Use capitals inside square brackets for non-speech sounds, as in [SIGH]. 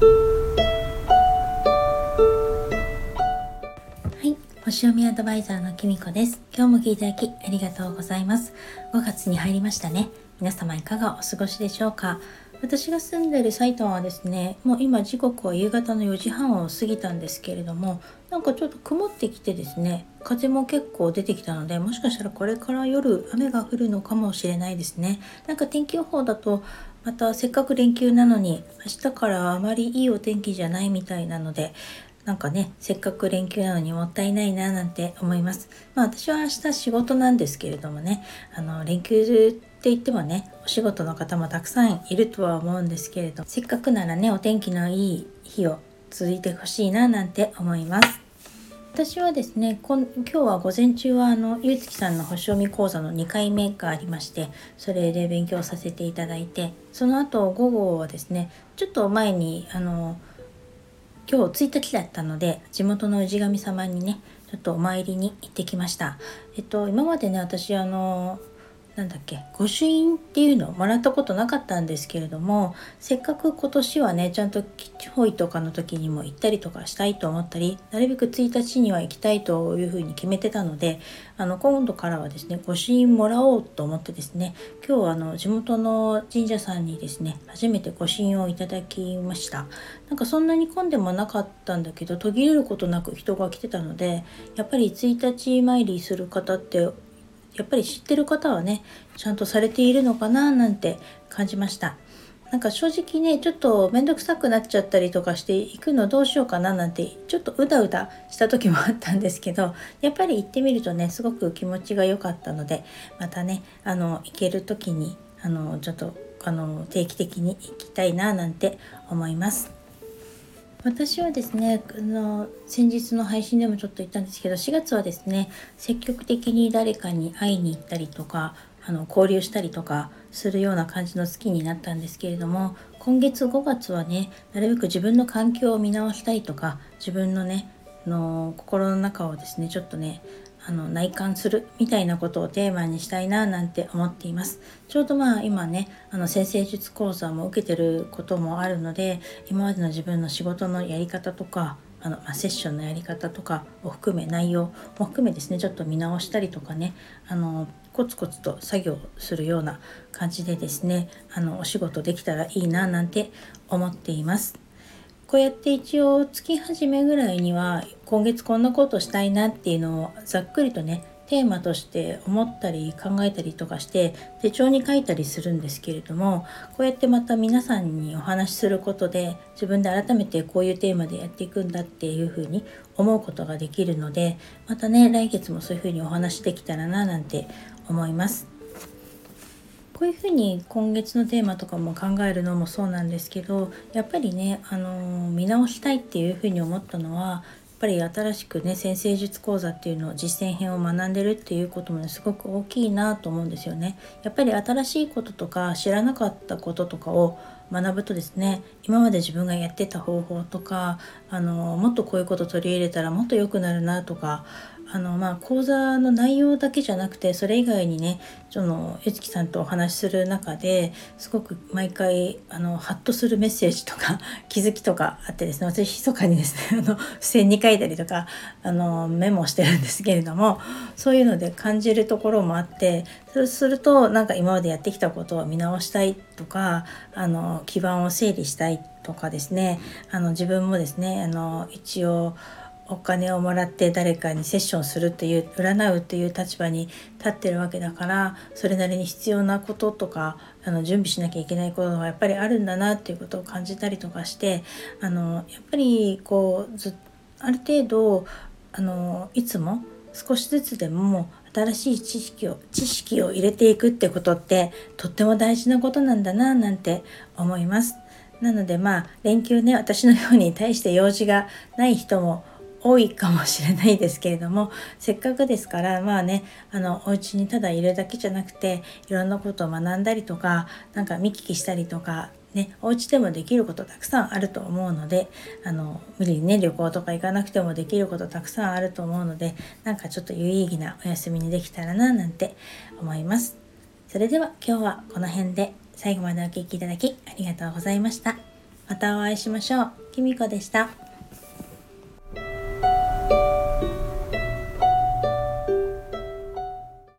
はい星読みアドバイザーのきみこです。今日も聞いていただきありがとうございます。5月に入りましたね。皆様いかがお過ごしでしょうか？私が住んでいる埼玉はですねもう今時刻は夕方の4時半を過ぎたんですけれどもなんかちょっと曇ってきてですね風も結構出てきたのでもしかしたらこれから夜雨が降るのかもしれないですね。なんか天気予報だとまたせっかく連休なのに明日からあまりいいお天気じゃないみたいなのでなんかねせっかく連休なのにもったいないななんて思います。まあ私は明日仕事なんですけれどもねあの連休って言ってもねお仕事の方もたくさんいるとは思うんですけれどせっかくならねお天気のいい日を続いてほしいななんて思います。私はですね今日は午前中はあのゆうつきさんの星読み講座の2回目がありましてそれで勉強させていただいてその後午後はですねちょっと前にあの今日1日だったので地元の氏神様にねちょっとお参りに行ってきました。えっと今までね私あのなんだっけ？御朱印っていうの？をもらったことなかったんですけれどもせっかく今年はねちゃんと基地方位とかの時にも行ったりとかしたいと思ったりなるべく1日には行きたいというふうに決めてたのであの今度からはですね御朱印もらおうと思ってですね今日はあの地元の神社さんにですね初めて御朱印をいただきました。なんかそんなに混んでもなかったんだけど途切れることなく人が来てたのでやっぱり1日参りする方ってやっぱり知ってる方はねちゃんとされているのかななんて感じましたなんか正直ねちょっと面倒くさくなっちゃったりとかして行くのどうしようかななんてちょっとうだうだした時もあったんですけどやっぱり行ってみるとねすごく気持ちが良かったのでまたねあの行ける時にあのちょっとあの定期的に行きたいななんて思います。私はですねあの先日の配信でもちょっと言ったんですけど4月はですね積極的に誰かに会いに行ったりとかあの交流したりとかするような感じの月になったんですけれども今月5月はねなるべく自分の環境を見直したいとか自分のねの心の中をですねちょっとねあの内観するみたいなことをテーマにしたいななんて思っていますちょうどまあ今ねあの先生術講座も受けてることもあるので今までの自分の仕事のやり方とかあの、まあ、セッションのやり方とかを含め内容も含めですねちょっと見直したりとかねあのコツコツと作業するような感じでですねあのお仕事できたらいいななんて思っています。こうやって一応月始めぐらいには今月こんなことしたいなっていうのをざっくりとねテーマとして思ったり考えたりとかして手帳に書いたりするんですけれどもこうやってまた皆さんにお話しすることで自分で改めてこういうテーマでやっていくんだっていうふうに思うことができるのでまたね来月もそういうふうにお話できたらななんて思います。こういうふうに今月のテーマとかも考えるのもそうなんですけどやっぱりね、あの、見直したいっていうふうに思ったのはぱり新しくね先生術講座っていうのを実践編を学んでるっていうこともねすごく大きいなと思うんですよね。やっぱり新しいこととか知らなかったこととかを学ぶとですね今まで自分がやってた方法とかあのもっとこういうこと取り入れたらもっと良くなるなとかあのまあ講座の内容だけじゃなくてそれ以外にねそのゆつきさんとお話しする中ですごく毎回あのハッとするメッセージとか [LAUGHS] 気づきとかあってですね私密かにですね [LAUGHS] あの付箋に書いたりとかあのメモしてるんですけれどもそういうので感じるところもあってそうするとなんか今までやってきたことを見直したいとかあの基盤を整理したいとかですねあの自分もですねあの一応お金をもらって誰かにセッションするっていう占うっていう立場に立ってるわけだからそれなりに必要なこととかあの準備しなきゃいけないことがやっぱりあるんだなっていうことを感じたりとかしてあのやっぱりこうずある程度あのいつも少しずつでも新しい知識を知識を入れていくってことってとっても大事なことなんだななんて思います。なのでまあ連休ね私のように対して用事がない人も多いかもしれないですけれども [LAUGHS] せっかくですからまあねあのお家にただいるだけじゃなくていろんなことを学んだりとか何か見聞きしたりとかね、お家でもできることたくさんあると思うのであの無理にね旅行とか行かなくてもできることたくさんあると思うのでなんかちょっと有意義なお休みにできたらななんて思います。それでは今日はこの辺で最後までお聴きいただきありがとうございました。またお会いしましょう。きみこでした。